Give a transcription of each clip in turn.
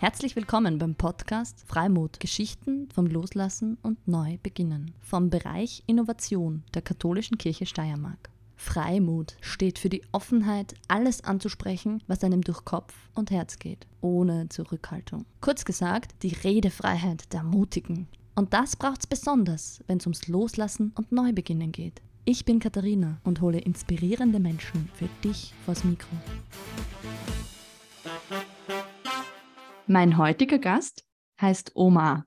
Herzlich willkommen beim Podcast Freimut Geschichten vom Loslassen und Neubeginnen vom Bereich Innovation der Katholischen Kirche Steiermark. Freimut steht für die Offenheit, alles anzusprechen, was einem durch Kopf und Herz geht, ohne Zurückhaltung. Kurz gesagt, die Redefreiheit der Mutigen. Und das braucht's besonders, wenn es ums Loslassen und Neubeginnen geht. Ich bin Katharina und hole inspirierende Menschen für dich vors Mikro. Mein heutiger Gast heißt Omar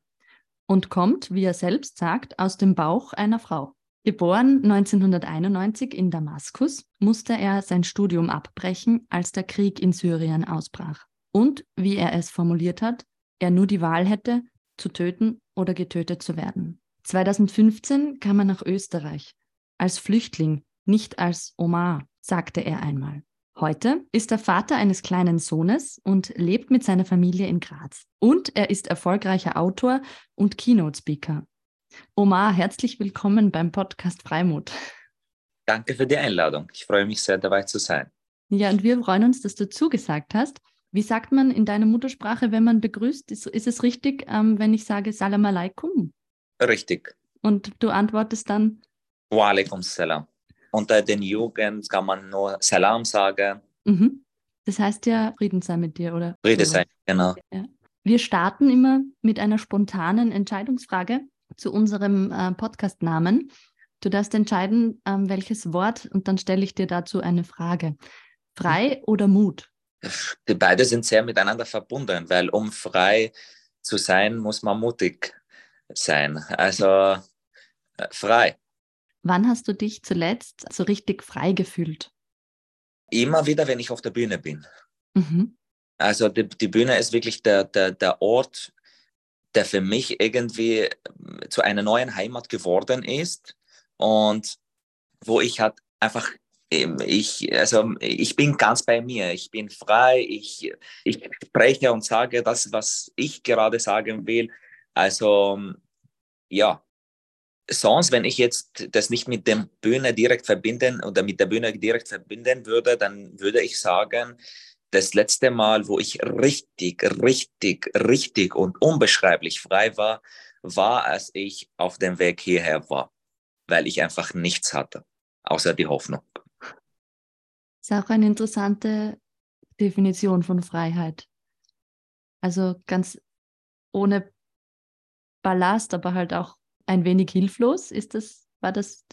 und kommt, wie er selbst sagt, aus dem Bauch einer Frau. Geboren 1991 in Damaskus, musste er sein Studium abbrechen, als der Krieg in Syrien ausbrach. Und, wie er es formuliert hat, er nur die Wahl hätte, zu töten oder getötet zu werden. 2015 kam er nach Österreich, als Flüchtling, nicht als Omar, sagte er einmal. Heute ist er Vater eines kleinen Sohnes und lebt mit seiner Familie in Graz. Und er ist erfolgreicher Autor und Keynote-Speaker. Omar, herzlich willkommen beim Podcast Freimut. Danke für die Einladung. Ich freue mich sehr, dabei zu sein. Ja, und wir freuen uns, dass du zugesagt hast. Wie sagt man in deiner Muttersprache, wenn man begrüßt? Ist, ist es richtig, ähm, wenn ich sage Salam alaikum? Richtig. Und du antwortest dann? Wa alaikum salam unter den Jugend kann man nur Salam sagen. Mhm. Das heißt ja, Frieden sei mit dir, oder? Friede sei, genau. Ja. Wir starten immer mit einer spontanen Entscheidungsfrage zu unserem äh, Podcast-Namen. Du darfst entscheiden, ähm, welches Wort und dann stelle ich dir dazu eine Frage. Frei oder Mut? Die beide sind sehr miteinander verbunden, weil um frei zu sein, muss man mutig sein. Also äh, frei. Wann hast du dich zuletzt so richtig frei gefühlt? Immer wieder, wenn ich auf der Bühne bin. Mhm. Also die, die, Bühne ist wirklich der, der, der Ort, der für mich irgendwie ähm, zu einer neuen Heimat geworden ist und wo ich halt einfach ähm, ich, also ich bin ganz bei mir, ich bin frei, ich, ich spreche und sage das, was ich gerade sagen will. Also ja, sonst, wenn ich jetzt das nicht mit der Bühne direkt verbinden oder mit der Bühne direkt verbinden würde, dann würde ich sagen, das letzte Mal, wo ich richtig, richtig, richtig und unbeschreiblich frei war, war, als ich auf dem Weg hierher war, weil ich einfach nichts hatte, außer die Hoffnung. Das ist auch eine interessante Definition von Freiheit. Also ganz ohne Ballast, aber halt auch ein wenig hilflos? Ist das, war das?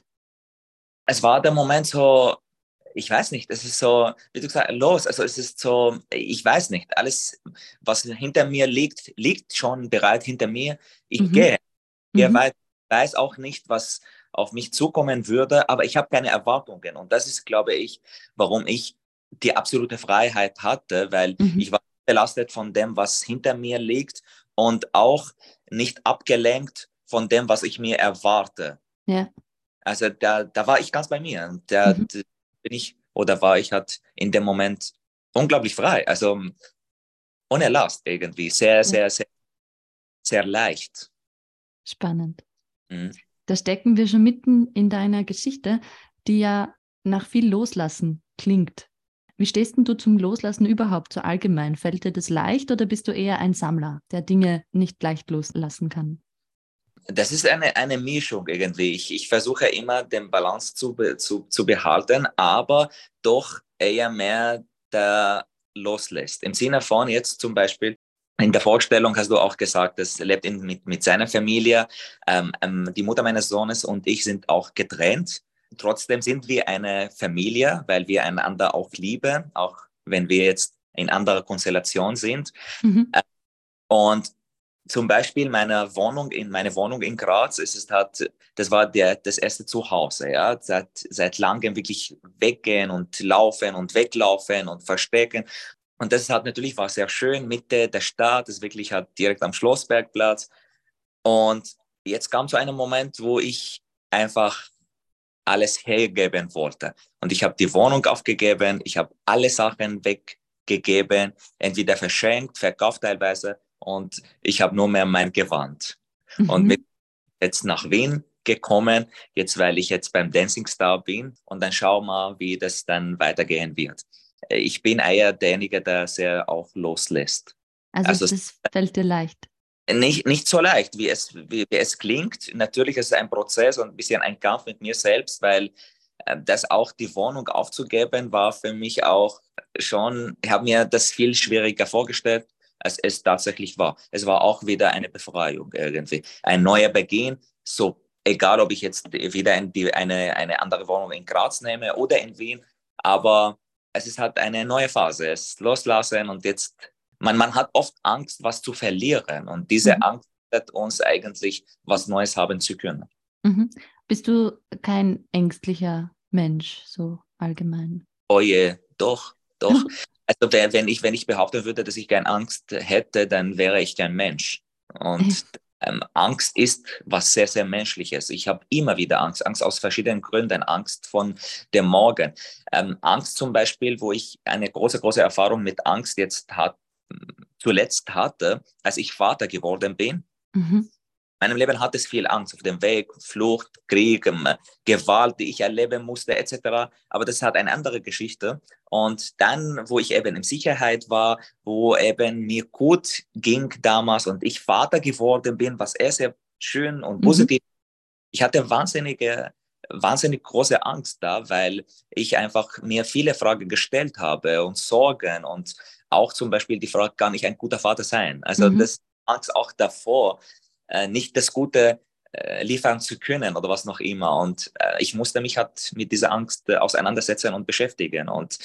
Es war der Moment so, ich weiß nicht, es ist so, wie du gesagt hast, los. Also es ist so, ich weiß nicht, alles, was hinter mir liegt, liegt schon bereit hinter mir. Ich mhm. gehe. Ich mhm. weiß, weiß auch nicht, was auf mich zukommen würde, aber ich habe keine Erwartungen. Und das ist, glaube ich, warum ich die absolute Freiheit hatte, weil mhm. ich war belastet von dem, was hinter mir liegt und auch nicht abgelenkt von dem, was ich mir erwarte. Ja. Also da, da war ich ganz bei mir. Und da, mhm. bin ich, oder war ich halt in dem Moment unglaublich frei. Also ohne Last irgendwie. Sehr, ja. sehr, sehr, sehr leicht. Spannend. Mhm. Da stecken wir schon mitten in deiner Geschichte, die ja nach viel Loslassen klingt. Wie stehst denn du zum Loslassen überhaupt so allgemein? Fällt dir das leicht oder bist du eher ein Sammler, der Dinge nicht leicht loslassen kann? Das ist eine, eine Mischung irgendwie. Ich, ich versuche immer den Balance zu, zu, zu behalten, aber doch eher mehr da loslässt. Im Sinne von jetzt zum Beispiel, in der Vorstellung hast du auch gesagt, es lebt in, mit, mit seiner Familie. Ähm, ähm, die Mutter meines Sohnes und ich sind auch getrennt. Trotzdem sind wir eine Familie, weil wir einander auch lieben, auch wenn wir jetzt in anderer Konstellation sind. Mhm. Äh, und zum Beispiel meine Wohnung in meine Wohnung in Graz, es ist halt, das war der, das erste Zuhause, ja, seit, seit langem wirklich weggehen und laufen und weglaufen und verstecken. Und das hat natürlich war sehr schön, Mitte der Stadt, ist wirklich halt direkt am Schlossbergplatz. Und jetzt kam zu einem Moment, wo ich einfach alles hergeben wollte. Und ich habe die Wohnung aufgegeben, ich habe alle Sachen weggegeben, entweder verschenkt, verkauft teilweise und ich habe nur mehr mein Gewand. Mhm. Und mit jetzt nach Wien gekommen, jetzt weil ich jetzt beim Dancing Star bin und dann schauen wir, wie das dann weitergehen wird. Äh, ich bin eher derjenige, der sehr auch loslässt. Also, also das fällt dir leicht. Nicht, nicht so leicht, wie es, wie, wie es klingt. Natürlich ist es ein Prozess und ein bisschen ein Kampf mit mir selbst, weil äh, das auch die Wohnung aufzugeben war für mich auch schon, ich habe mir das viel schwieriger vorgestellt, als es tatsächlich war. Es war auch wieder eine Befreiung irgendwie, ein neuer Beginn, so egal ob ich jetzt wieder die, eine, eine andere Wohnung in Graz nehme oder in Wien, aber es ist halt eine neue Phase, es loslassen und jetzt, man, man hat oft Angst, was zu verlieren und diese mhm. Angst hat uns eigentlich was Neues haben zu können. Mhm. Bist du kein ängstlicher Mensch, so allgemein? Oh je, doch, doch. also wenn ich, wenn ich behaupten würde, dass ich keine Angst hätte, dann wäre ich kein Mensch. Und ähm, Angst ist was sehr, sehr Menschliches. Ich habe immer wieder Angst, Angst aus verschiedenen Gründen, Angst von dem Morgen. Ähm, Angst zum Beispiel, wo ich eine große, große Erfahrung mit Angst jetzt hat, zuletzt hatte, als ich Vater geworden bin. Mhm meinem Leben hat es viel Angst auf dem Weg, Flucht, Krieg, ähm, Gewalt, die ich erleben musste, etc. Aber das hat eine andere Geschichte. Und dann, wo ich eben in Sicherheit war, wo eben mir gut ging damals und ich Vater geworden bin, was sehr, sehr schön und mhm. positiv. Mhm. Ich hatte wahnsinnige, wahnsinnig große Angst da, weil ich einfach mir viele Fragen gestellt habe und Sorgen und auch zum Beispiel die Frage, kann ich ein guter Vater sein? Also mhm. das Angst auch davor, äh, nicht das Gute äh, liefern zu können oder was noch immer. Und äh, ich musste mich halt mit dieser Angst äh, auseinandersetzen und beschäftigen. Und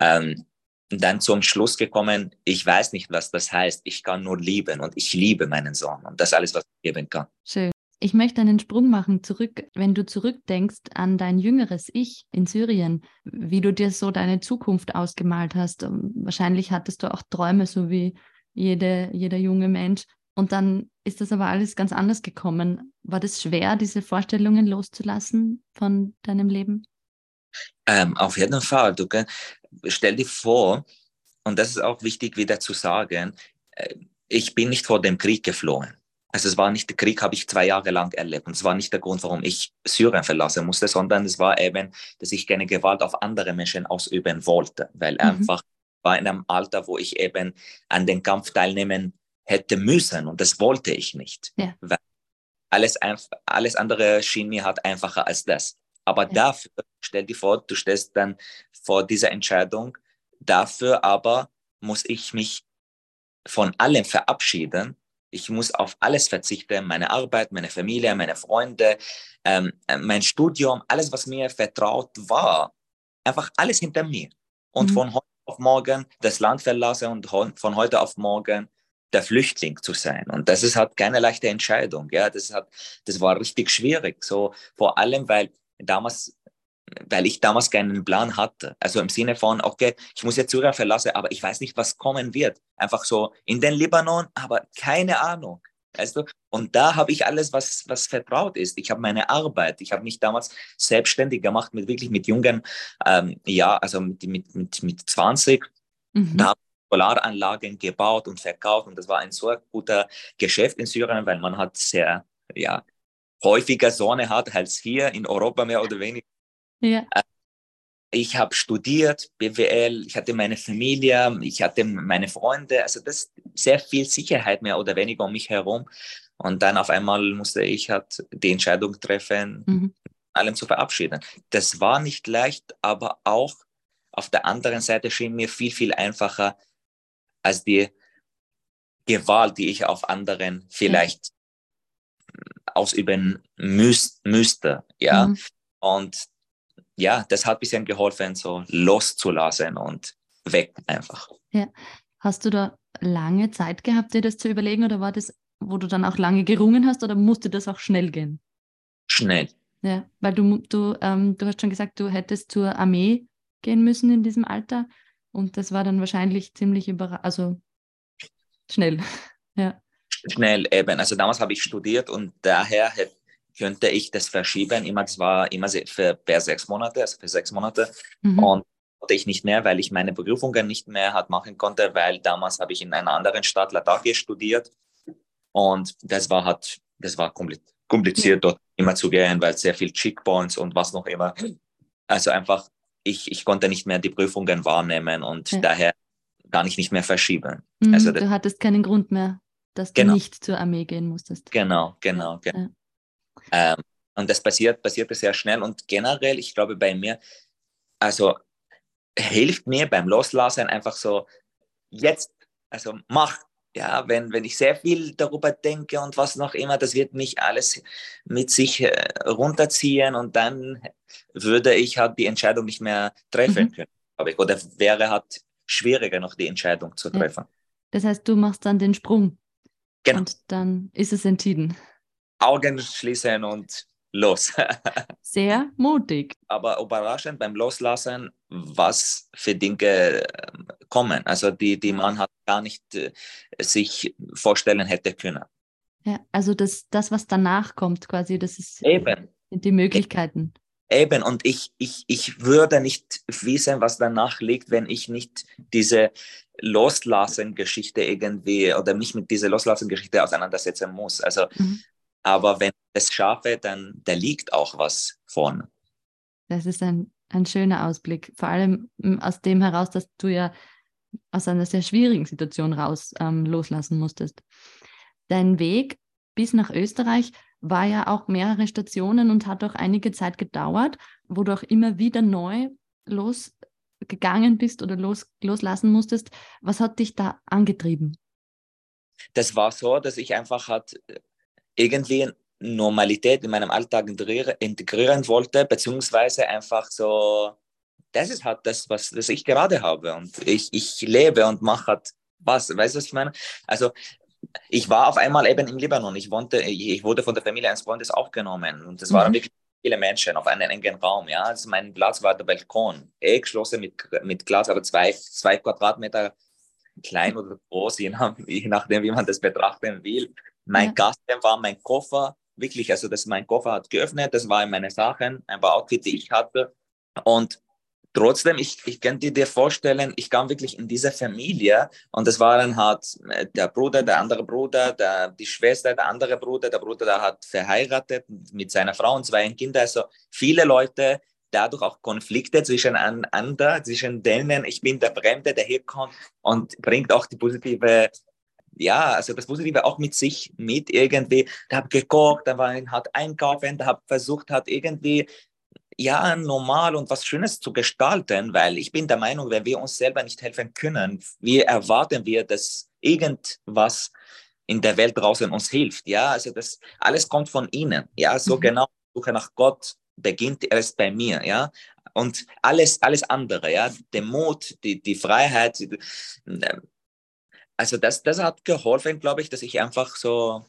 ähm, dann zum Schluss gekommen, ich weiß nicht, was das heißt. Ich kann nur lieben und ich liebe meinen Sohn. Und das alles, was ich geben kann. Schön. Ich möchte einen Sprung machen zurück, wenn du zurückdenkst an dein jüngeres Ich in Syrien, wie du dir so deine Zukunft ausgemalt hast. Wahrscheinlich hattest du auch Träume, so wie jede, jeder junge Mensch. Und dann ist das aber alles ganz anders gekommen. War das schwer, diese Vorstellungen loszulassen von deinem Leben? Ähm, auf jeden Fall. Du stell dir vor, und das ist auch wichtig wieder zu sagen, äh, ich bin nicht vor dem Krieg geflohen. Also es war nicht der Krieg, habe ich zwei Jahre lang erlebt. Und es war nicht der Grund, warum ich Syrien verlassen musste, sondern es war eben, dass ich keine Gewalt auf andere Menschen ausüben wollte, weil mhm. einfach war in einem Alter, wo ich eben an den Kampf teilnehmen hätte müssen und das wollte ich nicht. Ja. Weil alles, alles andere schien mir halt einfacher als das. Aber ja. dafür, stell dir vor, du stellst dann vor dieser Entscheidung, dafür aber muss ich mich von allem verabschieden. Ich muss auf alles verzichten, meine Arbeit, meine Familie, meine Freunde, ähm, mein Studium, alles, was mir vertraut war, einfach alles hinter mir. Und mhm. von heute auf morgen das Land verlassen und von heute auf morgen der Flüchtling zu sein. Und das ist halt keine leichte Entscheidung. Ja, das hat, das war richtig schwierig. So vor allem, weil damals, weil ich damals keinen Plan hatte. Also im Sinne von, okay, ich muss jetzt Syrien verlassen, aber ich weiß nicht, was kommen wird. Einfach so in den Libanon, aber keine Ahnung. Weißt du? Und da habe ich alles, was, was vertraut ist. Ich habe meine Arbeit. Ich habe mich damals selbstständig gemacht mit wirklich mit jungen, ähm, ja, also mit, mit, mit, mit 20. Mhm. Da Solaranlagen gebaut und verkauft und das war ein so guter Geschäft in Syrien, weil man hat sehr, ja, häufiger Sonne hat als hier in Europa mehr oder weniger. Ja. Äh, ich habe studiert, BWL, ich hatte meine Familie, ich hatte meine Freunde, also das ist sehr viel Sicherheit mehr oder weniger um mich herum. Und dann auf einmal musste ich halt die Entscheidung treffen, mhm. allem zu verabschieden. Das war nicht leicht, aber auch auf der anderen Seite schien mir viel, viel einfacher, als die Gewalt, die ich auf anderen vielleicht ja. ausüben müß, müsste. Ja. Mhm. Und ja, das hat ein bisschen geholfen, so loszulassen und weg einfach. Ja. Hast du da lange Zeit gehabt, dir das zu überlegen oder war das, wo du dann auch lange gerungen hast oder musste das auch schnell gehen? Schnell. Ja, weil du, du, ähm, du hast schon gesagt, du hättest zur Armee gehen müssen in diesem Alter. Und das war dann wahrscheinlich ziemlich überraschend, also schnell. ja. Schnell eben. Also damals habe ich studiert und daher könnte ich das verschieben. Immer, das war immer für per sechs Monate, also für sechs Monate. Mhm. Und konnte ich nicht mehr, weil ich meine Berufungen nicht mehr hat machen konnte, weil damals habe ich in einer anderen Stadt Latakia studiert. Und das war halt, das war kompliziert, dort immer zu gehen, weil sehr viel Checkpoints und was noch immer. Also einfach, ich, ich konnte nicht mehr die Prüfungen wahrnehmen und ja. daher kann ich nicht mehr verschieben. Mhm, also du hattest keinen Grund mehr, dass du genau. nicht zur Armee gehen musstest. Genau, genau, genau. Ja. Ähm, und das passiert, passierte sehr schnell und generell, ich glaube bei mir, also hilft mir beim Loslassen einfach so, jetzt, also mach, ja, wenn, wenn ich sehr viel darüber denke und was noch immer, das wird mich alles mit sich äh, runterziehen und dann würde ich halt die Entscheidung nicht mehr treffen mhm. können, glaube ich. Oder wäre halt schwieriger noch die Entscheidung zu treffen. Ja. Das heißt, du machst dann den Sprung. Genau. Und dann ist es entschieden. Augen schließen und los. Sehr mutig. Aber überraschend beim Loslassen, was für Dinge ähm, kommen. Also die, die man hat gar nicht äh, sich vorstellen hätte können. Ja, also das, das, was danach kommt, quasi, das ist Eben. die Möglichkeiten. Eben, und ich, ich, ich würde nicht wissen, was danach liegt, wenn ich nicht diese Loslassen-Geschichte irgendwie oder mich mit dieser Loslassen-Geschichte auseinandersetzen muss. Also mhm. Aber wenn ich es schaffe, dann da liegt auch was vorne. Das ist ein, ein schöner Ausblick. Vor allem hm, aus dem heraus, dass du ja aus einer sehr schwierigen Situation raus ähm, loslassen musstest. Dein Weg bis nach Österreich war ja auch mehrere Stationen und hat auch einige Zeit gedauert, wo du auch immer wieder neu losgegangen bist oder los, loslassen musstest. Was hat dich da angetrieben? Das war so, dass ich einfach hat irgendwie Normalität in meinem Alltag integrieren wollte, beziehungsweise einfach so, das ist halt das, was das ich gerade habe und ich, ich lebe und mache halt was, weißt du, was ich meine? Also ich war auf einmal eben im Libanon, ich, wohnte, ich wurde von der Familie eines Freundes aufgenommen und es waren mhm. wirklich viele Menschen auf einem engen Raum, ja, also mein Platz war der Balkon, eh geschlossen mit, mit Glas, aber zwei, zwei Quadratmeter klein oder groß, je, nach, je nachdem, wie man das betrachten will. Mein ja. Kasten war mein Koffer, wirklich, also das mein Koffer hat geöffnet, das waren meine Sachen, ein paar Outfits, die ich hatte. Und trotzdem, ich, ich kann dir vorstellen, ich kam wirklich in diese Familie und das waren halt äh, der Bruder, der andere Bruder, der, die Schwester, der andere Bruder, der Bruder, der hat verheiratet mit seiner Frau und zwei Kinder, also viele Leute, dadurch auch Konflikte zwischen einander, zwischen denen ich bin der Fremde, der hier kommt und bringt auch die positive ja, also das Positive auch mit sich mit irgendwie. Da habe gekocht, da war hat einkaufen, da habe versucht, hat irgendwie ja normal und was Schönes zu gestalten, weil ich bin der Meinung, wenn wir uns selber nicht helfen können, wie erwarten wir, dass irgendwas in der Welt draußen uns hilft. Ja, also das alles kommt von innen. Ja, so mhm. genau Suche nach Gott beginnt erst bei mir. Ja, und alles, alles andere, ja, der Mut, die, die Freiheit, also das, das hat geholfen, glaube ich, dass ich einfach so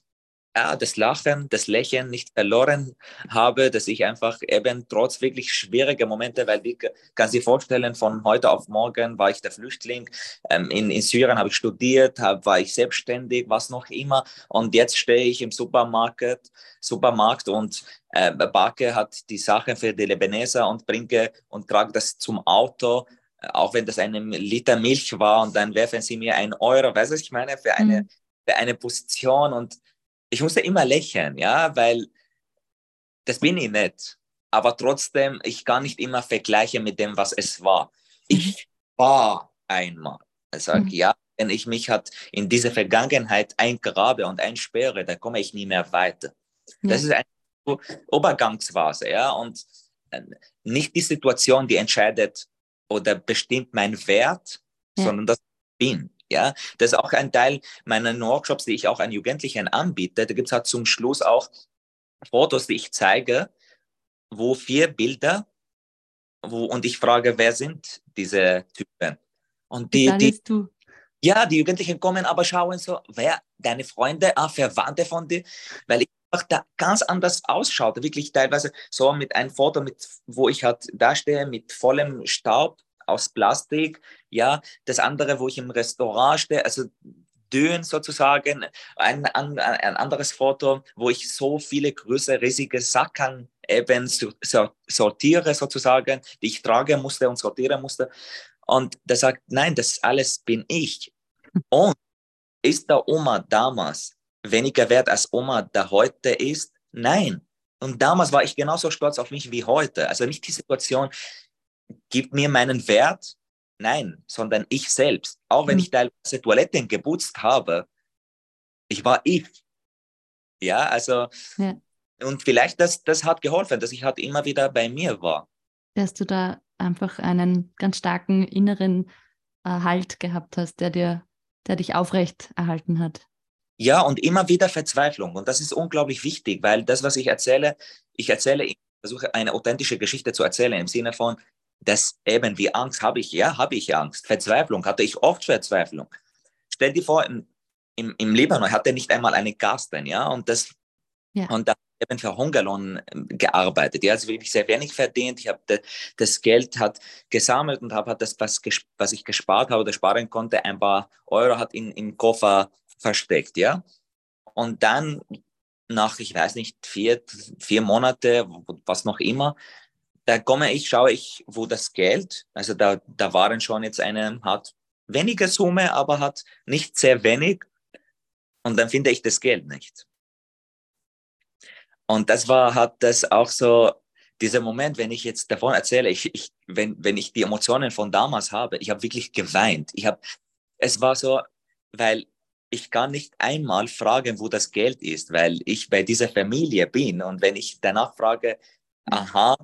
ja, das Lachen, das Lächeln nicht verloren habe, dass ich einfach eben trotz wirklich schwieriger Momente, weil ich kann sich vorstellen, von heute auf morgen war ich der Flüchtling, ähm, in, in Syrien habe ich studiert, hab, war ich selbstständig, was noch immer. Und jetzt stehe ich im Supermarkt, Supermarkt und äh, backe hat die Sachen für die Lebaneser und bringe und trage das zum Auto auch wenn das eine Liter Milch war und dann werfen sie mir einen Euro, weißt du, ich meine, für eine, mhm. für eine Position und ich musste immer lächeln, ja, weil das bin ich nicht. Aber trotzdem, ich kann nicht immer vergleichen mit dem, was es war. Ich mhm. war einmal. Ich sage, mhm. ja, wenn ich mich hat in diese Vergangenheit eingrabe und einsperre, dann komme ich nie mehr weiter. Ja. Das ist eine Übergangsphase, ja, und äh, nicht die Situation, die entscheidet, oder bestimmt mein Wert, ja. sondern das bin. Ja, das ist auch ein Teil meiner Workshops, die ich auch an Jugendlichen anbiete. Da gibt es halt zum Schluss auch Fotos, die ich zeige, wo vier Bilder, wo, und ich frage, wer sind diese Typen? Und die, die, du. ja, die Jugendlichen kommen aber schauen so, wer, deine Freunde, ah, Verwandte von dir, weil ich da ganz anders ausschaut. Wirklich teilweise so mit einem Foto, mit, wo ich halt da stehe, mit vollem Staub aus Plastik. Ja, das andere, wo ich im Restaurant stehe, also dünn sozusagen. Ein, ein, ein anderes Foto, wo ich so viele große, riesige Sacken eben sortiere sozusagen, die ich tragen musste und sortieren musste. Und der sagt, nein, das alles bin ich. Und ist der Oma damals weniger wert als Oma, der heute ist, Nein. Und damals war ich genauso stolz auf mich wie heute. Also nicht die Situation gibt mir meinen Wert, nein, sondern ich selbst. Auch wenn mhm. ich teilweise Toiletten geputzt habe, ich war ich. Ja, also, ja. und vielleicht das, das hat geholfen, dass ich halt immer wieder bei mir war. Dass du da einfach einen ganz starken inneren äh, Halt gehabt hast, der dir, der dich aufrecht erhalten hat. Ja, und immer wieder Verzweiflung. Und das ist unglaublich wichtig, weil das, was ich erzähle, ich erzähle, ich versuche eine authentische Geschichte zu erzählen im Sinne von, dass eben wie Angst habe ich, ja, habe ich Angst. Verzweiflung, hatte ich oft Verzweiflung. Stell dir vor, im, im, im Libanon hatte nicht einmal eine Gasten, ja, und das, ja. und da eben für Hungerlohn ähm, gearbeitet. Ja, also wirklich sehr wenig verdient. Ich habe das Geld hat gesammelt und habe das, was, was ich gespart habe oder sparen konnte, ein paar Euro hat in, im Koffer versteckt, ja. Und dann nach, ich weiß nicht, vier, vier Monate, was noch immer, da komme ich, schaue ich, wo das Geld, also da, da waren schon jetzt eine, hat weniger Summe, aber hat nicht sehr wenig. Und dann finde ich das Geld nicht. Und das war, hat das auch so, dieser Moment, wenn ich jetzt davon erzähle, ich, ich, wenn, wenn ich die Emotionen von damals habe, ich habe wirklich geweint. Ich habe, es war so, weil ich kann nicht einmal fragen, wo das Geld ist, weil ich bei dieser Familie bin. Und wenn ich danach frage, aha,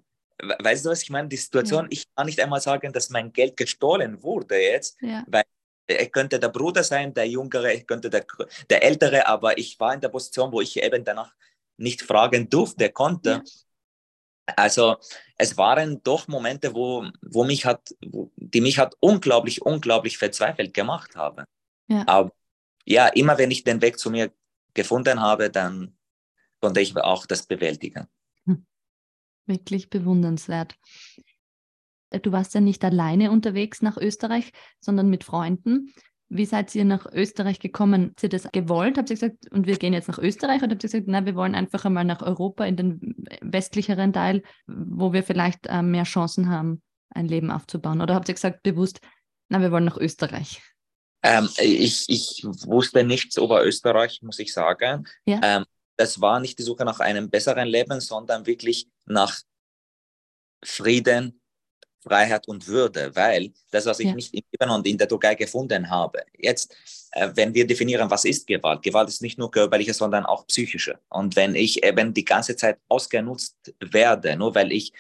weißt du, was ich meine? Die Situation, ja. ich kann nicht einmal sagen, dass mein Geld gestohlen wurde jetzt, ja. weil er könnte der Bruder sein, der Jüngere, ich könnte der, der Ältere, aber ich war in der Position, wo ich eben danach nicht fragen durfte, konnte. Ja. Also es waren doch Momente, wo, wo mich hat, wo, die mich hat unglaublich, unglaublich verzweifelt gemacht haben. Ja. Aber ja, immer wenn ich den Weg zu mir gefunden habe, dann konnte ich auch das bewältigen. Wirklich bewundernswert. Äh, du warst ja nicht alleine unterwegs nach Österreich, sondern mit Freunden. Wie seid ihr nach Österreich gekommen? Habt ihr das gewollt? Habt ihr gesagt, und wir gehen jetzt nach Österreich? Oder habt ihr gesagt, na, wir wollen einfach einmal nach Europa in den westlicheren Teil, wo wir vielleicht äh, mehr Chancen haben, ein Leben aufzubauen? Oder habt ihr gesagt, bewusst, na, wir wollen nach Österreich? Ähm, ich, ich wusste nichts über Österreich, muss ich sagen. Ja. Ähm, das war nicht die Suche nach einem besseren Leben, sondern wirklich nach Frieden, Freiheit und Würde, weil das, was ich ja. nicht im Libanon und in der Türkei gefunden habe. Jetzt, äh, wenn wir definieren, was ist Gewalt? Gewalt ist nicht nur körperliche, sondern auch psychische. Und wenn ich eben die ganze Zeit ausgenutzt werde, nur weil ich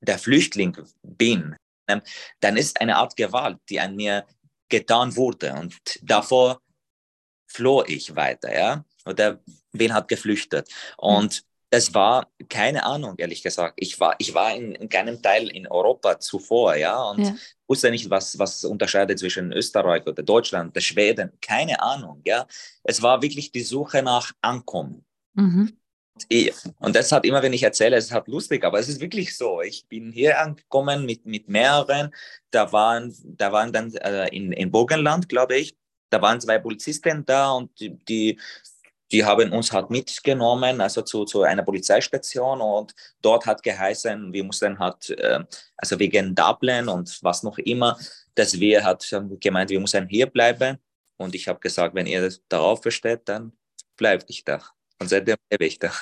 der Flüchtling bin, ähm, dann ist eine Art Gewalt, die an mir getan wurde. Und davor floh ich weiter, ja. Oder wen hat geflüchtet. Und das war keine Ahnung, ehrlich gesagt. Ich war, ich war in, in keinem Teil in Europa zuvor, ja, und ja. wusste nicht, was, was unterscheidet zwischen Österreich oder Deutschland, oder Schweden, keine Ahnung, ja. Es war wirklich die Suche nach Ankommen. Mhm. Und das hat immer, wenn ich erzähle, es halt lustig, aber es ist wirklich so. Ich bin hier angekommen mit, mit mehreren. Da waren, da waren dann äh, in, in Burgenland, glaube ich, da waren zwei Polizisten da und die, die, die haben uns halt mitgenommen, also zu, zu einer Polizeistation und dort hat geheißen, wir mussten halt, äh, also wegen Dublin und was noch immer, dass wir hat gemeint, wir müssen hier bleiben. Und ich habe gesagt, wenn ihr darauf besteht, dann bleibe ich da. Und seitdem lebe ich da.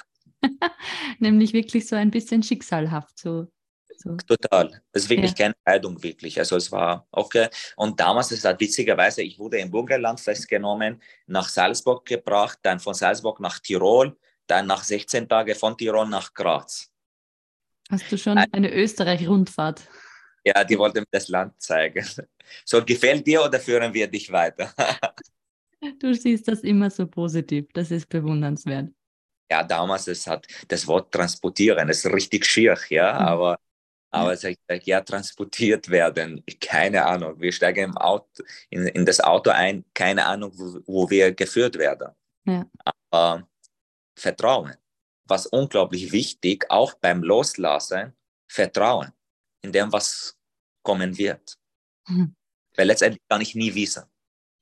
Nämlich wirklich so ein bisschen schicksalhaft. So, so. Total. Das ist wirklich ja. keine Entscheidung, wirklich. Also es war okay. Und damals ist halt witzigerweise, ich wurde im Burgenland festgenommen, nach Salzburg gebracht, dann von Salzburg nach Tirol, dann nach 16 Tagen von Tirol nach Graz. Hast du schon eine Österreich-Rundfahrt? Ja, die wollten mir das Land zeigen. So, gefällt dir oder führen wir dich weiter? Du siehst das immer so positiv. Das ist bewundernswert. Ja, damals es hat das Wort transportieren, das ist richtig schier, ja, mhm. aber aber ja. Sag, ja, transportiert werden, keine Ahnung. Wir steigen im Auto, in, in das Auto ein, keine Ahnung, wo, wo wir geführt werden. Ja. Aber Vertrauen, was unglaublich wichtig, auch beim Loslassen, Vertrauen in dem, was kommen wird. Mhm. Weil letztendlich kann ich nie wissen.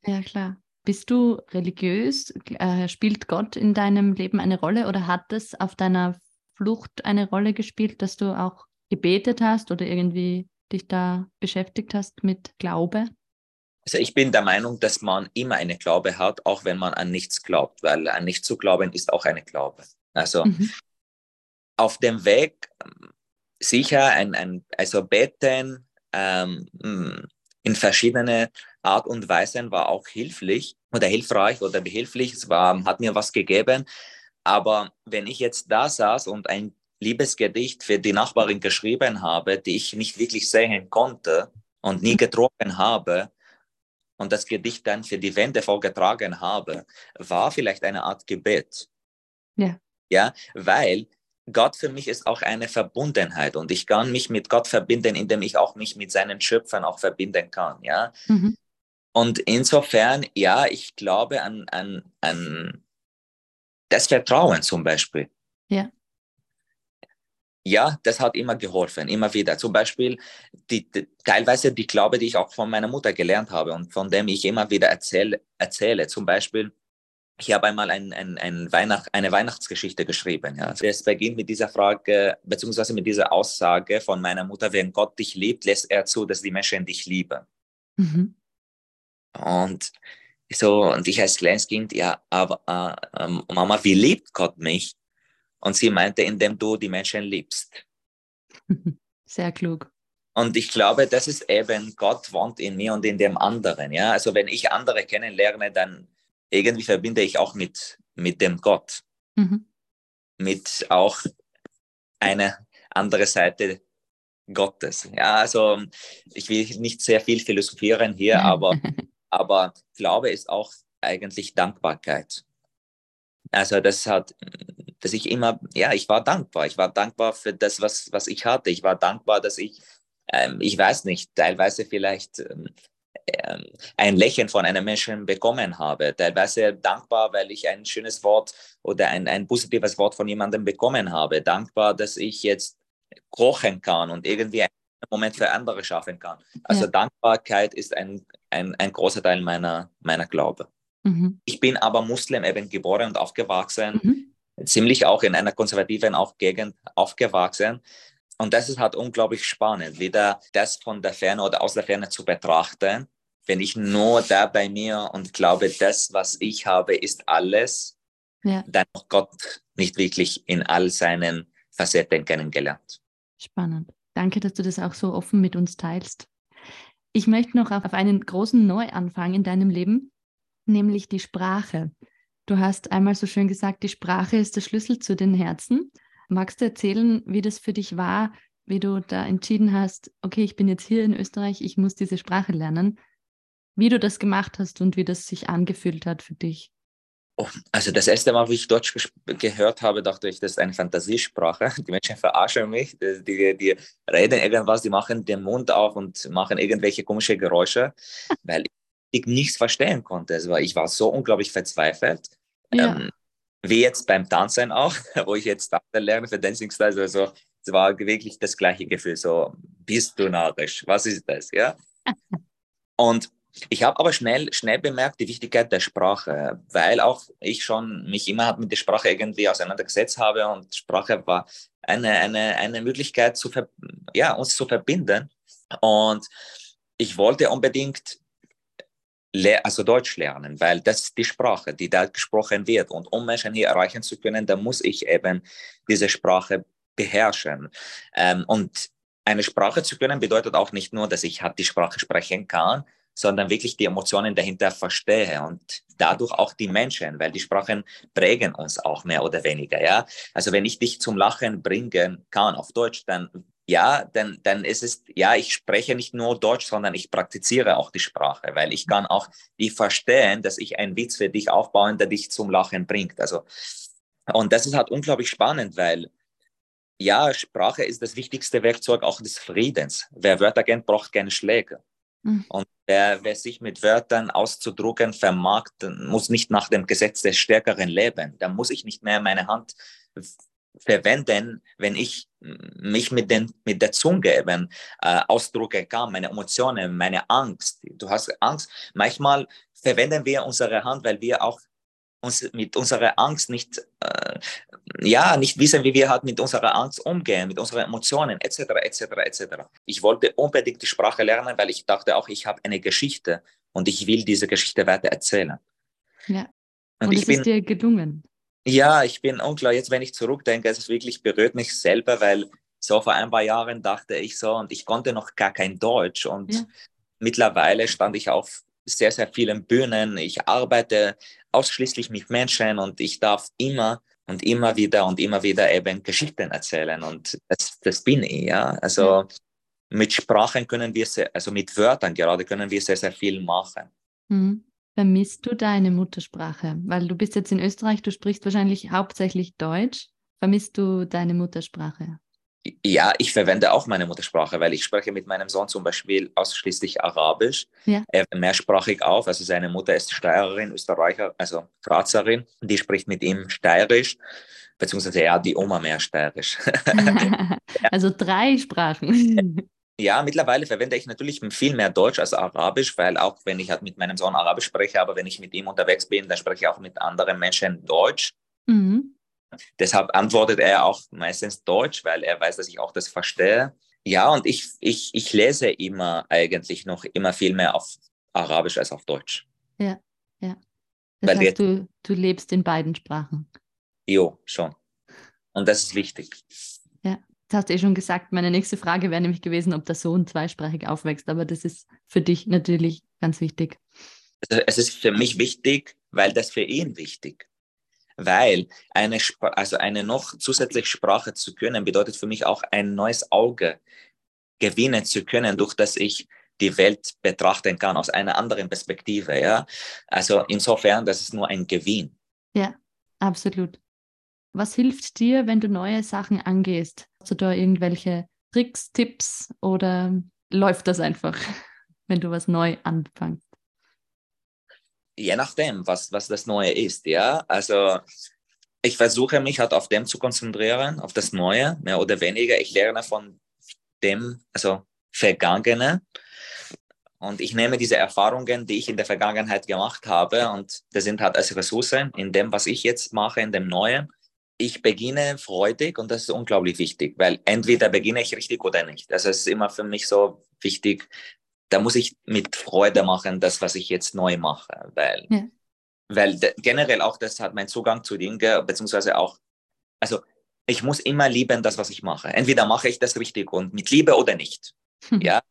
Ja, klar. Bist du religiös? Äh, spielt Gott in deinem Leben eine Rolle oder hat es auf deiner Flucht eine Rolle gespielt, dass du auch gebetet hast oder irgendwie dich da beschäftigt hast mit Glaube? Also ich bin der Meinung, dass man immer eine Glaube hat, auch wenn man an nichts glaubt, weil an nichts zu glauben ist auch eine Glaube. Also mhm. auf dem Weg sicher ein, ein also beten ähm, in verschiedene Art und Weisen war auch hilflich oder hilfreich oder behilflich. Es war, hat mir was gegeben. Aber wenn ich jetzt da saß und ein Liebesgedicht für die Nachbarin geschrieben habe, die ich nicht wirklich sehen konnte und nie getroffen habe, und das Gedicht dann für die Wände vorgetragen habe, war vielleicht eine Art Gebet. Ja. Ja, weil Gott für mich ist auch eine Verbundenheit und ich kann mich mit Gott verbinden, indem ich auch mich mit seinen Schöpfern auch verbinden kann. Ja. Mhm. Und insofern, ja, ich glaube an, an, an das Vertrauen zum Beispiel. Ja. Ja, das hat immer geholfen, immer wieder. Zum Beispiel die, die, teilweise die Glaube, die ich auch von meiner Mutter gelernt habe und von dem ich immer wieder erzähl, erzähle. Zum Beispiel, ich habe einmal ein, ein, ein Weihnacht, eine Weihnachtsgeschichte geschrieben. Ja. Es beginnt mit dieser Frage, beziehungsweise mit dieser Aussage von meiner Mutter, wenn Gott dich liebt, lässt er zu, dass die Menschen dich lieben. Mhm. Und so, und ich als kleines Kind, ja, aber äh, äh, Mama, wie liebt Gott mich? Und sie meinte, indem du die Menschen liebst. Sehr klug. Und ich glaube, das ist eben, Gott wohnt in mir und in dem anderen. Ja? Also wenn ich andere kennenlerne, dann irgendwie verbinde ich auch mit, mit dem Gott. Mhm. Mit auch einer andere Seite Gottes. Ja, also ich will nicht sehr viel philosophieren hier, aber, aber Glaube ist auch eigentlich Dankbarkeit. Also das hat, dass ich immer, ja, ich war dankbar. Ich war dankbar für das, was, was ich hatte. Ich war dankbar, dass ich, ähm, ich weiß nicht, teilweise vielleicht ähm, ähm, ein Lächeln von einem Menschen bekommen habe. Teilweise dankbar, weil ich ein schönes Wort oder ein, ein positives Wort von jemandem bekommen habe. Dankbar, dass ich jetzt kochen kann und irgendwie einen Moment für andere schaffen kann. Also ja. Dankbarkeit ist ein, ein, ein großer Teil meiner, meiner Glaube. Mhm. Ich bin aber Muslim eben geboren und aufgewachsen, mhm. Ziemlich auch in einer konservativen auch Gegend aufgewachsen. Und das ist halt unglaublich spannend, wieder das von der Ferne oder aus der Ferne zu betrachten. Wenn ich nur da bei mir und glaube, das, was ich habe, ist alles, ja. dann auch Gott nicht wirklich in all seinen Facetten kennengelernt. Spannend. Danke, dass du das auch so offen mit uns teilst. Ich möchte noch auf einen großen Neuanfang in deinem Leben, nämlich die Sprache. Du hast einmal so schön gesagt, die Sprache ist der Schlüssel zu den Herzen. Magst du erzählen, wie das für dich war, wie du da entschieden hast, okay, ich bin jetzt hier in Österreich, ich muss diese Sprache lernen, wie du das gemacht hast und wie das sich angefühlt hat für dich? Oh, also das erste Mal, wo ich Deutsch gehört habe, dachte ich, das ist eine Fantasiesprache. Die Menschen verarschen mich, die, die, die, reden irgendwas, die machen den Mund auf und machen irgendwelche komische Geräusche, weil ich nichts verstehen konnte. Also ich war so unglaublich verzweifelt. Ja. Ähm, wie jetzt beim Tanzen auch, wo ich jetzt Tanzen lerne für Dancing Styles. Also es war wirklich das gleiche Gefühl, so bist du narrisch, was ist das, ja? Und ich habe aber schnell, schnell bemerkt die Wichtigkeit der Sprache, weil auch ich schon mich immer mit der Sprache irgendwie auseinandergesetzt habe und Sprache war eine, eine, eine Möglichkeit, zu ja, uns zu verbinden. Und ich wollte unbedingt also Deutsch lernen, weil das ist die Sprache, die da gesprochen wird. Und um Menschen hier erreichen zu können, da muss ich eben diese Sprache beherrschen. Ähm, und eine Sprache zu können bedeutet auch nicht nur, dass ich halt die Sprache sprechen kann, sondern wirklich die Emotionen dahinter verstehe und dadurch auch die Menschen, weil die Sprachen prägen uns auch mehr oder weniger, ja. Also wenn ich dich zum Lachen bringen kann auf Deutsch, dann ja, dann, dann ist es, ja, ich spreche nicht nur Deutsch, sondern ich praktiziere auch die Sprache, weil ich kann auch die verstehen, dass ich einen Witz für dich aufbauen, der dich zum Lachen bringt. Also, und das ist halt unglaublich spannend, weil ja, Sprache ist das wichtigste Werkzeug auch des Friedens. Wer Wörter kennt, braucht keine Schläge. Mhm. Und wer, wer, sich mit Wörtern auszudrucken vermag, muss nicht nach dem Gesetz des Stärkeren leben. Da muss ich nicht mehr meine Hand verwenden, wenn ich mich mit, den, mit der Zunge eben äh, ausdrücken kann, meine Emotionen, meine Angst. Du hast Angst. Manchmal verwenden wir unsere Hand, weil wir auch uns mit unserer Angst nicht, äh, ja, nicht wissen, wie wir halt mit unserer Angst umgehen, mit unseren Emotionen, etc., etc., etc. Ich wollte unbedingt die Sprache lernen, weil ich dachte auch, ich habe eine Geschichte und ich will diese Geschichte weiter erzählen. Ja. Und, und ich bin, ist dir gelungen. Ja, ich bin unklar. Jetzt, wenn ich zurückdenke, es wirklich berührt mich selber, weil so vor ein paar Jahren dachte ich so und ich konnte noch gar kein Deutsch und ja. mittlerweile stand ich auf sehr, sehr vielen Bühnen. Ich arbeite ausschließlich mit Menschen und ich darf immer und immer wieder und immer wieder eben Geschichten erzählen und das, das bin ich, ja. Also ja. mit Sprachen können wir, sehr, also mit Wörtern gerade können wir sehr, sehr viel machen. Mhm. Vermisst du deine Muttersprache? Weil du bist jetzt in Österreich, du sprichst wahrscheinlich hauptsächlich Deutsch. Vermisst du deine Muttersprache? Ja, ich verwende auch meine Muttersprache, weil ich spreche mit meinem Sohn zum Beispiel ausschließlich Arabisch. Ja. Er mehrsprachig auf, also seine Mutter ist Steirerin, Österreicher, also Grazerin. Die spricht mit ihm Steirisch, beziehungsweise ja, die Oma mehr Steirisch. also drei Sprachen. Ja, mittlerweile verwende ich natürlich viel mehr Deutsch als Arabisch, weil auch wenn ich halt mit meinem Sohn Arabisch spreche, aber wenn ich mit ihm unterwegs bin, dann spreche ich auch mit anderen Menschen Deutsch. Mhm. Deshalb antwortet er auch meistens Deutsch, weil er weiß, dass ich auch das verstehe. Ja, und ich, ich, ich lese immer eigentlich noch immer viel mehr auf Arabisch als auf Deutsch. Ja, ja. Das weil heißt, du, du lebst in beiden Sprachen. Jo, schon. Und das ist wichtig. Das hast du eh schon gesagt. Meine nächste Frage wäre nämlich gewesen, ob der Sohn zweisprachig aufwächst, aber das ist für dich natürlich ganz wichtig. Also es ist für mich wichtig, weil das für ihn wichtig. Weil eine, also eine noch zusätzliche Sprache zu können, bedeutet für mich auch ein neues Auge gewinnen zu können, durch das ich die Welt betrachten kann aus einer anderen Perspektive. Ja? Also insofern, das ist nur ein Gewinn. Ja, absolut. Was hilft dir, wenn du neue Sachen angehst? Hast du da irgendwelche Tricks, Tipps oder läuft das einfach, wenn du was neu anfängst? Je nachdem, was, was das Neue ist, ja. Also ich versuche mich halt auf dem zu konzentrieren, auf das Neue, mehr oder weniger. Ich lerne von dem, also Vergangene. Und ich nehme diese Erfahrungen, die ich in der Vergangenheit gemacht habe, und das sind halt als Ressourcen in dem, was ich jetzt mache, in dem Neuen ich beginne freudig und das ist unglaublich wichtig, weil entweder beginne ich richtig oder nicht. Also es ist immer für mich so wichtig, da muss ich mit Freude machen, das, was ich jetzt neu mache, weil, ja. weil generell auch das hat mein Zugang zu Dingen, beziehungsweise auch, also ich muss immer lieben das, was ich mache. Entweder mache ich das richtig und mit Liebe oder nicht. Hm. Ja.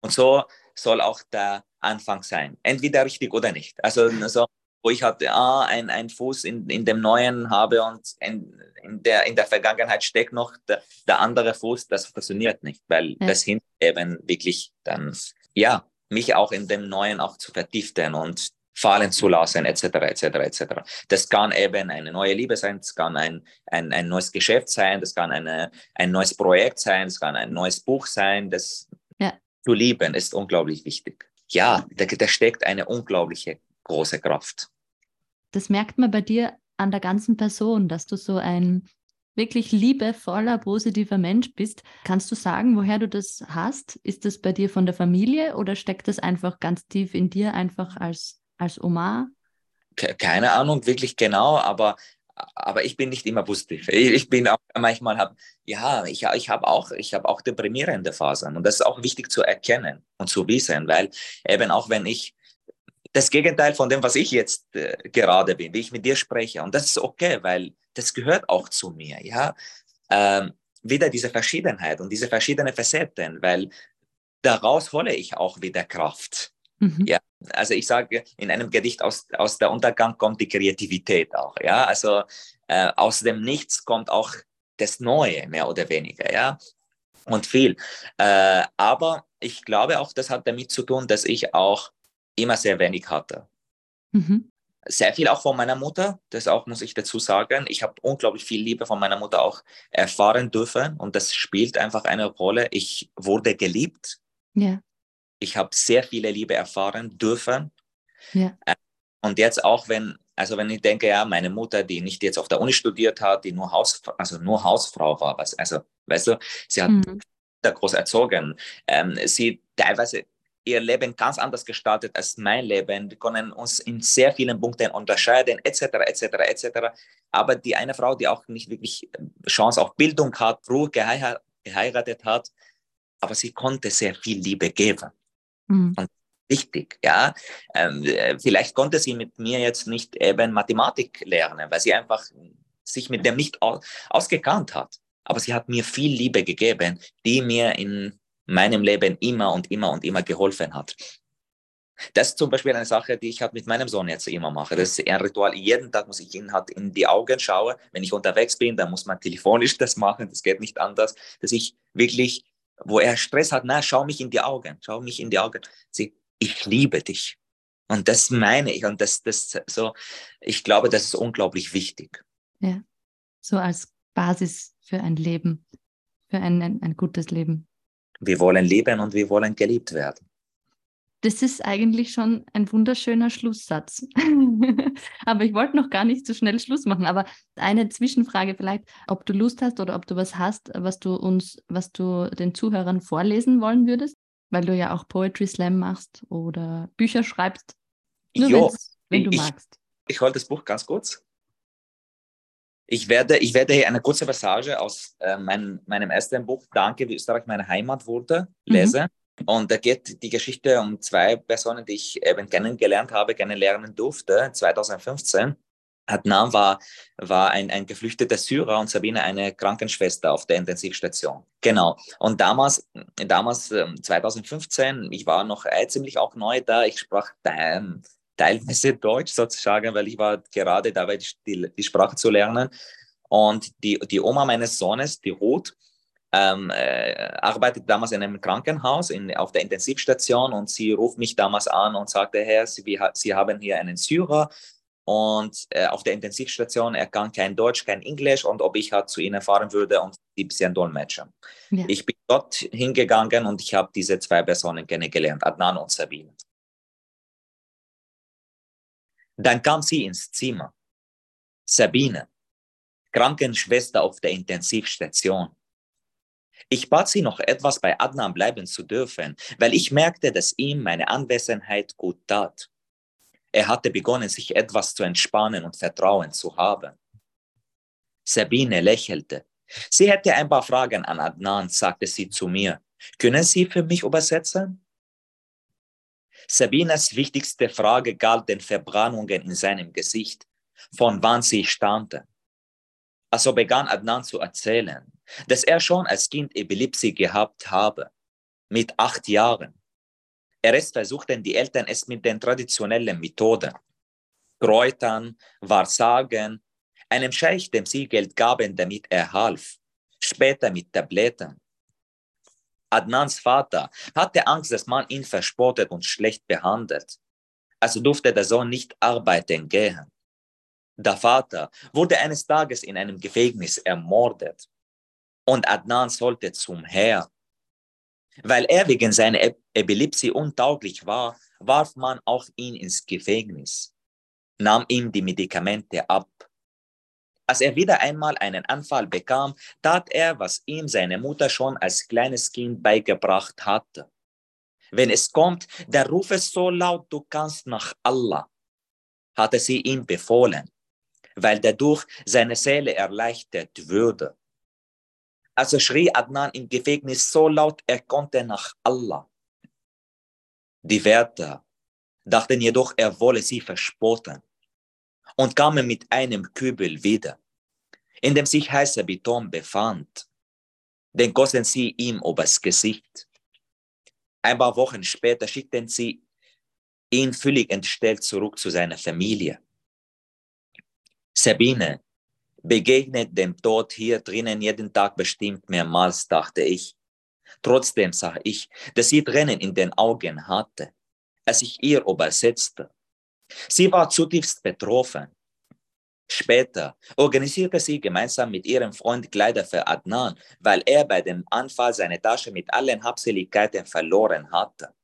Und so soll auch der Anfang sein. Entweder richtig oder nicht. Also so, wo ich halt ah, ein, ein Fuß in, in dem Neuen habe und in, in, der, in der Vergangenheit steckt noch der, der andere Fuß, das funktioniert nicht, weil ja. das hindert eben wirklich dann, ja, mich auch in dem Neuen auch zu vertiefen und fallen zu lassen, etc., etc., etc. Das kann eben eine neue Liebe sein, das kann ein, ein, ein neues Geschäft sein, das kann eine, ein neues Projekt sein, das kann ein neues Buch sein. Das ja. zu lieben ist unglaublich wichtig. Ja, da, da steckt eine unglaubliche große Kraft das merkt man bei dir an der ganzen Person, dass du so ein wirklich liebevoller, positiver Mensch bist. Kannst du sagen, woher du das hast? Ist das bei dir von der Familie oder steckt das einfach ganz tief in dir, einfach als, als Oma? Keine Ahnung, wirklich genau, aber, aber ich bin nicht immer positiv. Ich bin auch manchmal, hab, ja, ich, ich habe auch, hab auch deprimierende Phasen und das ist auch wichtig zu erkennen und zu wissen, weil eben auch wenn ich das Gegenteil von dem, was ich jetzt äh, gerade bin, wie ich mit dir spreche. Und das ist okay, weil das gehört auch zu mir. Ja, ähm, wieder diese Verschiedenheit und diese verschiedenen Facetten, weil daraus hole ich auch wieder Kraft. Mhm. Ja, also ich sage in einem Gedicht aus, aus der Untergang kommt die Kreativität auch. Ja, also äh, aus dem Nichts kommt auch das Neue mehr oder weniger. Ja, und viel. Äh, aber ich glaube auch, das hat damit zu tun, dass ich auch immer sehr wenig hatte. Mhm. Sehr viel auch von meiner Mutter, das auch muss ich dazu sagen. Ich habe unglaublich viel Liebe von meiner Mutter auch erfahren dürfen und das spielt einfach eine Rolle. Ich wurde geliebt. Ja. Ich habe sehr viele Liebe erfahren dürfen. Ja. Äh, und jetzt auch, wenn, also wenn ich denke, ja, meine Mutter, die nicht jetzt auf der Uni studiert hat, die nur, Haus, also nur Hausfrau war, was, also, weißt du, sie hat mhm. groß erzogen. Ähm, sie teilweise ihr Leben ganz anders gestaltet als mein Leben. Wir können uns in sehr vielen Punkten unterscheiden, etc., etc., etc. Aber die eine Frau, die auch nicht wirklich äh, Chance auf Bildung hat, früh geheiratet hat, aber sie konnte sehr viel Liebe geben. Mhm. Und wichtig. Ja? Ähm, äh, vielleicht konnte sie mit mir jetzt nicht eben Mathematik lernen, weil sie einfach sich mit dem nicht ausgekannt hat. Aber sie hat mir viel Liebe gegeben, die mir in meinem Leben immer und immer und immer geholfen hat. Das ist zum Beispiel eine Sache, die ich halt mit meinem Sohn jetzt immer mache. Das ist ein Ritual. Jeden Tag muss ich ihn halt in die Augen schauen. Wenn ich unterwegs bin, dann muss man telefonisch das machen. Das geht nicht anders. Dass ich wirklich, wo er Stress hat, na, schau mich in die Augen. Schau mich in die Augen. Sie, ich liebe dich. Und das meine ich. Und das, das so, ich glaube, das ist unglaublich wichtig. Ja. So als Basis für ein Leben, für ein, ein, ein gutes Leben. Wir wollen leben und wir wollen geliebt werden. Das ist eigentlich schon ein wunderschöner Schlusssatz. aber ich wollte noch gar nicht so schnell Schluss machen. Aber eine Zwischenfrage vielleicht, ob du Lust hast oder ob du was hast, was du uns, was du den Zuhörern vorlesen wollen würdest, weil du ja auch Poetry Slam machst oder Bücher schreibst. Nur jo, wenn du ich, magst. Ich hole das Buch ganz kurz. Ich werde, ich werde hier eine kurze Passage aus äh, mein, meinem ersten Buch, Danke, wie Österreich meine Heimat wurde, lesen. Mhm. Und da geht die Geschichte um zwei Personen, die ich eben kennengelernt habe, kennenlernen durfte, 2015. Adnan war, war ein, ein geflüchteter Syrer und Sabine eine Krankenschwester auf der Intensivstation. Genau. Und damals, damals 2015, ähm, ich war noch äh, ziemlich auch neu da, ich sprach ähm, teilweise Deutsch sozusagen, weil ich war gerade dabei, die, die Sprache zu lernen. Und die, die Oma meines Sohnes, die Ruth, ähm, äh, arbeitet damals in einem Krankenhaus in, auf der Intensivstation und sie ruft mich damals an und sagte, Herr, Sie, sie haben hier einen Syrer und äh, auf der Intensivstation, er kann kein Deutsch, kein Englisch und ob ich halt zu ihnen fahren würde und sie ein bisschen dolmetschen. Ja. Ich bin dort hingegangen und ich habe diese zwei Personen kennengelernt, Adnan und Sabine. Dann kam sie ins Zimmer. Sabine, Krankenschwester auf der Intensivstation. Ich bat sie noch etwas bei Adnan bleiben zu dürfen, weil ich merkte, dass ihm meine Anwesenheit gut tat. Er hatte begonnen, sich etwas zu entspannen und Vertrauen zu haben. Sabine lächelte. Sie hätte ein paar Fragen an Adnan, sagte sie zu mir. Können Sie für mich übersetzen? Sabinas wichtigste Frage galt den Verbrennungen in seinem Gesicht, von wann sie stammten. Also begann Adnan zu erzählen dass er schon als Kind Epilepsie gehabt habe, mit acht Jahren. Erst versuchten die Eltern es mit den traditionellen Methoden, Kräutern, Wahrsagen, einem Scheich, dem sie Geld gaben, damit er half, später mit Tabletten. Adnans Vater hatte Angst, dass man ihn verspottet und schlecht behandelt. Also durfte der Sohn nicht arbeiten gehen. Der Vater wurde eines Tages in einem Gefängnis ermordet und Adnan sollte zum Herr. Weil er wegen seiner Epilepsie untauglich war, warf man auch ihn ins Gefängnis, nahm ihm die Medikamente ab. Als er wieder einmal einen Anfall bekam, tat er, was ihm seine Mutter schon als kleines Kind beigebracht hatte. Wenn es kommt, dann ruf es so laut du kannst nach Allah, hatte sie ihm befohlen, weil dadurch seine Seele erleichtert würde. Also schrie Adnan im Gefängnis so laut, er konnte nach Allah. Die Wärter dachten jedoch, er wolle sie verspotten und kamen mit einem Kübel wieder, in dem sich heißer Beton befand. Den gossen sie ihm übers Gesicht. Ein paar Wochen später schickten sie ihn völlig entstellt zurück zu seiner Familie. Sabine begegnet dem Tod hier drinnen jeden Tag bestimmt mehrmals, dachte ich. Trotzdem sah ich, dass sie Tränen in den Augen hatte, als ich ihr übersetzte. Sie war zutiefst betroffen. Später organisierte sie gemeinsam mit ihrem Freund Kleider für Adnan, weil er bei dem Anfall seine Tasche mit allen Habseligkeiten verloren hatte.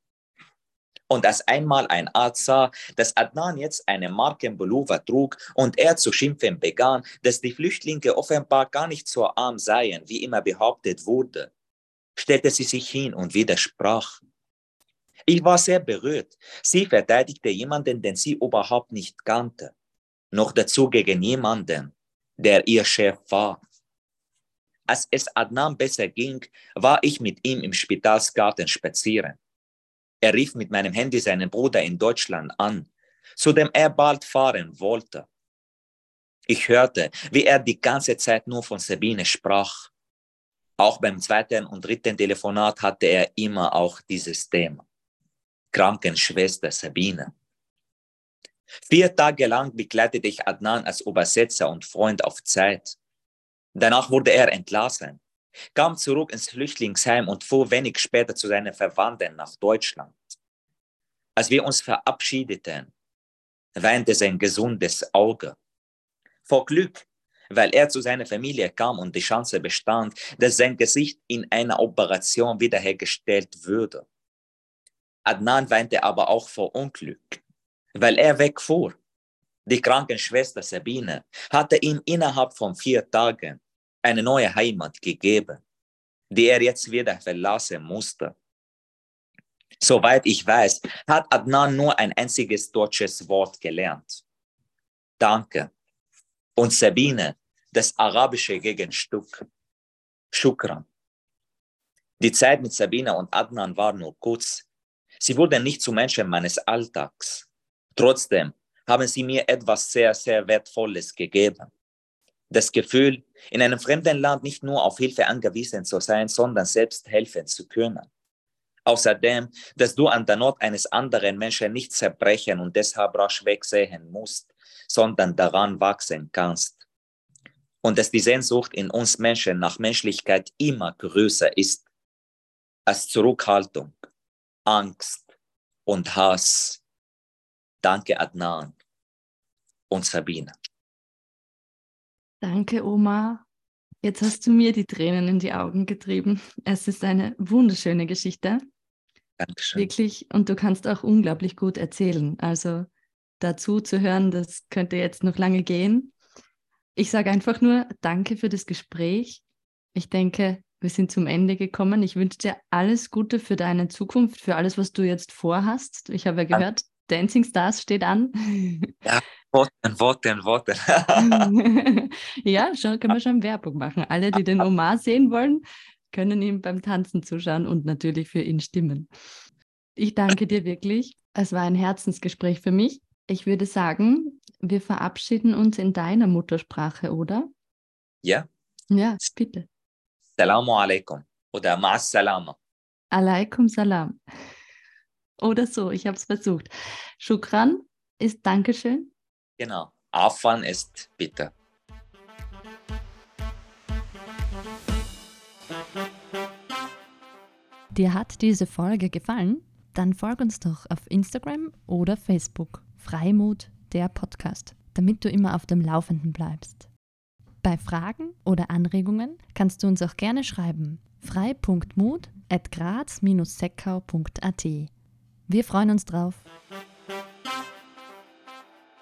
Und als einmal ein Arzt sah, dass Adnan jetzt eine Markenpullover trug und er zu schimpfen begann, dass die Flüchtlinge offenbar gar nicht so arm seien, wie immer behauptet wurde, stellte sie sich hin und widersprach. Ich war sehr berührt. Sie verteidigte jemanden, den sie überhaupt nicht kannte. Noch dazu gegen jemanden, der ihr Chef war. Als es Adnan besser ging, war ich mit ihm im Spitalsgarten spazieren. Er rief mit meinem Handy seinen Bruder in Deutschland an, zu dem er bald fahren wollte. Ich hörte, wie er die ganze Zeit nur von Sabine sprach. Auch beim zweiten und dritten Telefonat hatte er immer auch dieses Thema. Krankenschwester Sabine. Vier Tage lang begleitete ich Adnan als Übersetzer und Freund auf Zeit. Danach wurde er entlassen, kam zurück ins Flüchtlingsheim und fuhr wenig später zu seinen Verwandten nach Deutschland. Als wir uns verabschiedeten, weinte sein gesundes Auge. Vor Glück, weil er zu seiner Familie kam und die Chance bestand, dass sein Gesicht in einer Operation wiederhergestellt würde. Adnan weinte aber auch vor Unglück, weil er wegfuhr. Die Krankenschwester Sabine hatte ihm innerhalb von vier Tagen eine neue Heimat gegeben, die er jetzt wieder verlassen musste. Soweit ich weiß, hat Adnan nur ein einziges deutsches Wort gelernt. Danke. Und Sabine, das arabische Gegenstück. Shukran. Die Zeit mit Sabine und Adnan war nur kurz. Sie wurden nicht zu Menschen meines Alltags. Trotzdem haben sie mir etwas sehr, sehr Wertvolles gegeben. Das Gefühl, in einem fremden Land nicht nur auf Hilfe angewiesen zu sein, sondern selbst helfen zu können. Außerdem, dass du an der Not eines anderen Menschen nicht zerbrechen und deshalb rasch wegsehen musst, sondern daran wachsen kannst. Und dass die Sehnsucht in uns Menschen nach Menschlichkeit immer größer ist als Zurückhaltung, Angst und Hass. Danke, Adnan und Sabine. Danke, Oma. Jetzt hast du mir die Tränen in die Augen getrieben. Es ist eine wunderschöne Geschichte. Dankeschön. Wirklich. Und du kannst auch unglaublich gut erzählen. Also dazu zu hören, das könnte jetzt noch lange gehen. Ich sage einfach nur Danke für das Gespräch. Ich denke, wir sind zum Ende gekommen. Ich wünsche dir alles Gute für deine Zukunft, für alles, was du jetzt vorhast. Ich habe ja gehört, Dancing Stars steht an. Ja, Worten, Worten, Worten. ja, schon, können wir schon Werbung machen. Alle, die den Omar sehen wollen, können ihm beim Tanzen zuschauen und natürlich für ihn stimmen. Ich danke dir wirklich. Es war ein Herzensgespräch für mich. Ich würde sagen, wir verabschieden uns in deiner Muttersprache, oder? Ja. Ja, bitte. Salamu alaikum oder Ma'as Salama. Alaikum Salam. Oder so, ich habe es versucht. Shukran ist Dankeschön. Genau. Afan ist bitte. Dir hat diese Folge gefallen? Dann folg uns doch auf Instagram oder Facebook. Freimut, der Podcast, damit du immer auf dem Laufenden bleibst. Bei Fragen oder Anregungen kannst du uns auch gerne schreiben. frei.mut at graz-seckau.at. Wir freuen uns drauf.